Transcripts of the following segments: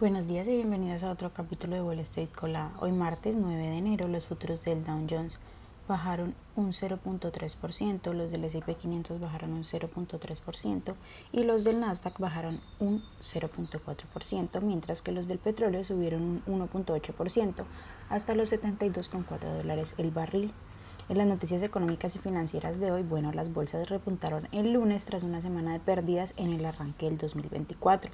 Buenos días y bienvenidos a otro capítulo de Wall Street Colada. Hoy martes 9 de enero los futuros del Dow Jones bajaron un 0.3%, los del S&P 500 bajaron un 0.3% y los del Nasdaq bajaron un 0.4%, mientras que los del petróleo subieron un 1.8% hasta los 72.4 dólares el barril. En las noticias económicas y financieras de hoy, bueno, las bolsas repuntaron el lunes tras una semana de pérdidas en el arranque del 2024.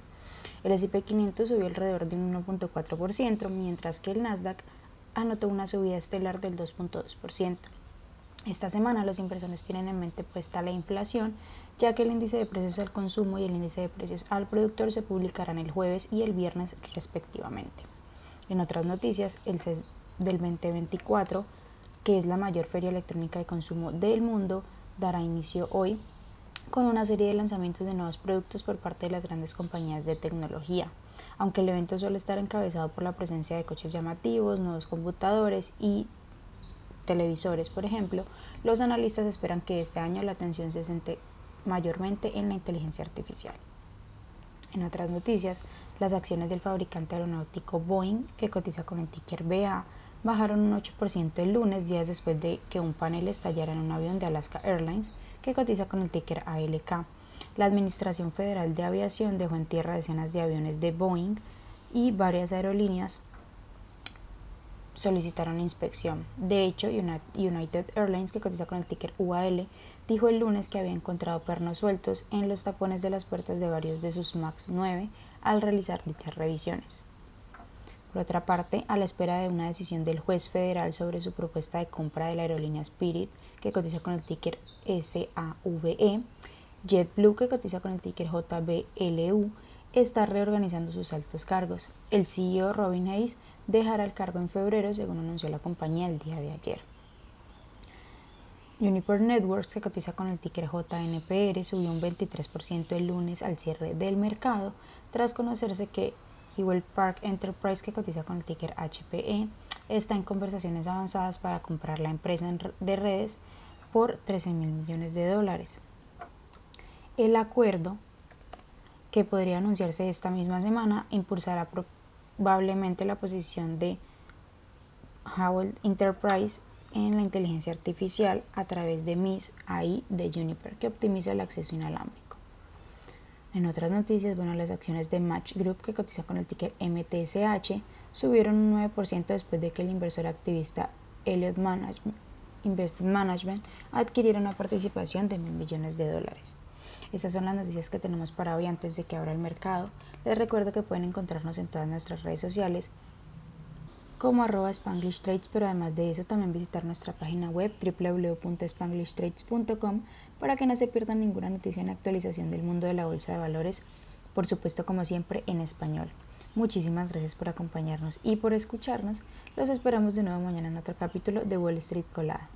El S&P 500 subió alrededor de un 1.4%, mientras que el Nasdaq anotó una subida estelar del 2.2%. Esta semana los inversores tienen en mente puesta la inflación, ya que el índice de precios al consumo y el índice de precios al productor se publicarán el jueves y el viernes respectivamente. En otras noticias, el CES del 2024, que es la mayor feria electrónica de consumo del mundo, dará inicio hoy con una serie de lanzamientos de nuevos productos por parte de las grandes compañías de tecnología. Aunque el evento suele estar encabezado por la presencia de coches llamativos, nuevos computadores y televisores, por ejemplo, los analistas esperan que este año la atención se centre mayormente en la inteligencia artificial. En otras noticias, las acciones del fabricante aeronáutico Boeing, que cotiza con el ticker BA, bajaron un 8% el lunes, días después de que un panel estallara en un avión de Alaska Airlines que cotiza con el ticker ALK. La Administración Federal de Aviación dejó en tierra decenas de aviones de Boeing y varias aerolíneas solicitaron inspección. De hecho, United Airlines, que cotiza con el ticker UAL, dijo el lunes que había encontrado pernos sueltos en los tapones de las puertas de varios de sus MAX 9 al realizar dichas revisiones. Por otra parte, a la espera de una decisión del juez federal sobre su propuesta de compra de la aerolínea Spirit, que cotiza con el ticker SAVE, JetBlue, que cotiza con el ticker JBLU, está reorganizando sus altos cargos. El CEO Robin Hayes dejará el cargo en febrero, según anunció la compañía el día de ayer. Uniper Networks, que cotiza con el ticker JNPR, subió un 23% el lunes al cierre del mercado, tras conocerse que Ewell Park Enterprise, que cotiza con el ticker HPE, está en conversaciones avanzadas para comprar la empresa de redes por 13 mil millones de dólares. El acuerdo, que podría anunciarse esta misma semana, impulsará probablemente la posición de Howell Enterprise en la inteligencia artificial a través de MIS AI de Juniper, que optimiza el acceso inalámbrico. En otras noticias, bueno, las acciones de Match Group, que cotiza con el ticker MTSH, subieron un 9% después de que el inversor activista Elliott Management, Investment Management adquiriera una participación de mil millones de dólares. Estas son las noticias que tenemos para hoy antes de que abra el mercado. Les recuerdo que pueden encontrarnos en todas nuestras redes sociales como arroba Spanglish Trades, pero además de eso también visitar nuestra página web www.spanglishtrades.com para que no se pierdan ninguna noticia en actualización del mundo de la bolsa de valores, por supuesto como siempre en español. Muchísimas gracias por acompañarnos y por escucharnos. Los esperamos de nuevo mañana en otro capítulo de Wall Street Colada.